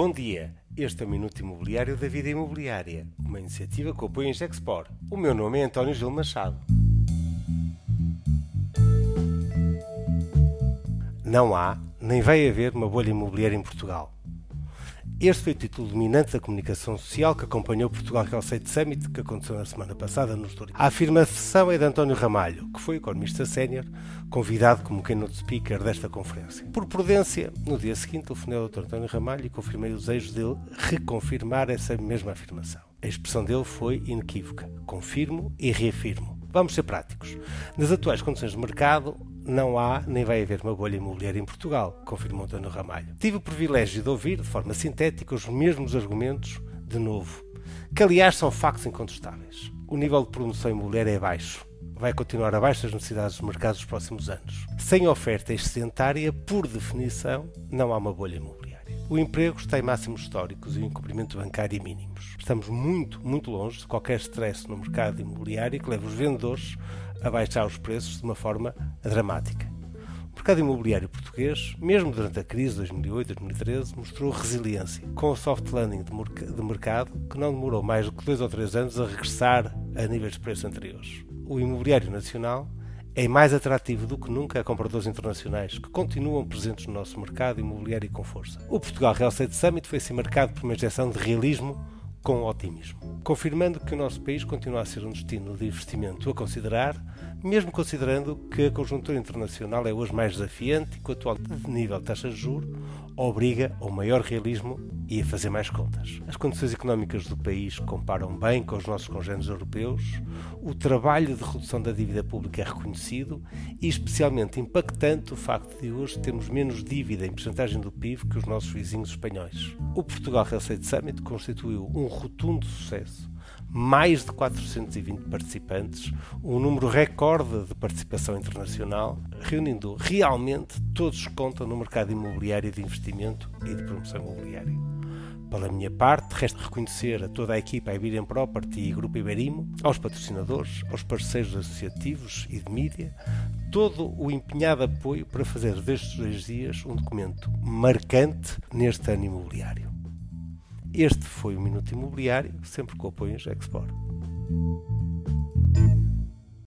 Bom dia, este é o Minuto Imobiliário da Vida Imobiliária, uma iniciativa que apoia em Gexpor. O meu nome é António Gil Machado. Não há, nem vai haver uma bolha imobiliária em Portugal. Este foi o título dominante da comunicação social que acompanhou o Portugal Estate Summit, que aconteceu na semana passada no Estoril. A afirmação é de António Ramalho, que foi economista sénior, convidado como keynote speaker desta conferência. Por prudência, no dia seguinte, telefonei ao Dr. António Ramalho e confirmei o desejo dele reconfirmar essa mesma afirmação. A expressão dele foi inequívoca: confirmo e reafirmo. Vamos ser práticos. Nas atuais condições de mercado, não há nem vai haver uma bolha imobiliária em Portugal, confirmou António Ramalho. Tive o privilégio de ouvir, de forma sintética, os mesmos argumentos de novo, que aliás são factos incontestáveis. O nível de promoção imobiliária é baixo. Vai continuar abaixo das necessidades do mercado nos próximos anos. Sem oferta excedentária, por definição, não há uma bolha imobiliária. O emprego está em máximos históricos e o incumprimento bancário mínimos. Estamos muito, muito longe de qualquer stress no mercado imobiliário que leve os vendedores a baixar os preços de uma forma dramática. O mercado imobiliário português, mesmo durante a crise de 2008-2013, mostrou resiliência, com o soft landing de mercado que não demorou mais do que dois ou três anos a regressar a níveis de preço anteriores. O imobiliário nacional é mais atrativo do que nunca a compradores internacionais que continuam presentes no nosso mercado imobiliário com força. O Portugal Real Estate Summit foi assim marcado por uma injeção de realismo com otimismo, confirmando que o nosso país continua a ser um destino de investimento a considerar, mesmo considerando que a conjuntura internacional é hoje mais desafiante e que o atual nível de taxa de juros obriga ao maior realismo e a fazer mais contas. As condições económicas do país comparam bem com os nossos congêneres europeus, o trabalho de redução da dívida pública é reconhecido e especialmente impactante o facto de hoje termos menos dívida em percentagem do PIB que os nossos vizinhos espanhóis. O Portugal Real Estate Summit constituiu um rotundo sucesso mais de 420 participantes, um número recorde de participação internacional, reunindo realmente todos que contam no mercado imobiliário de investimento e de promoção imobiliária. Pela minha parte, resta reconhecer a toda a equipa Iberian Property e Grupo Iberimo, aos patrocinadores, aos parceiros associativos e de mídia, todo o empenhado apoio para fazer destes dois dias um documento marcante neste ano imobiliário. Este foi o Minuto Imobiliário, sempre com o apoio em Gexport.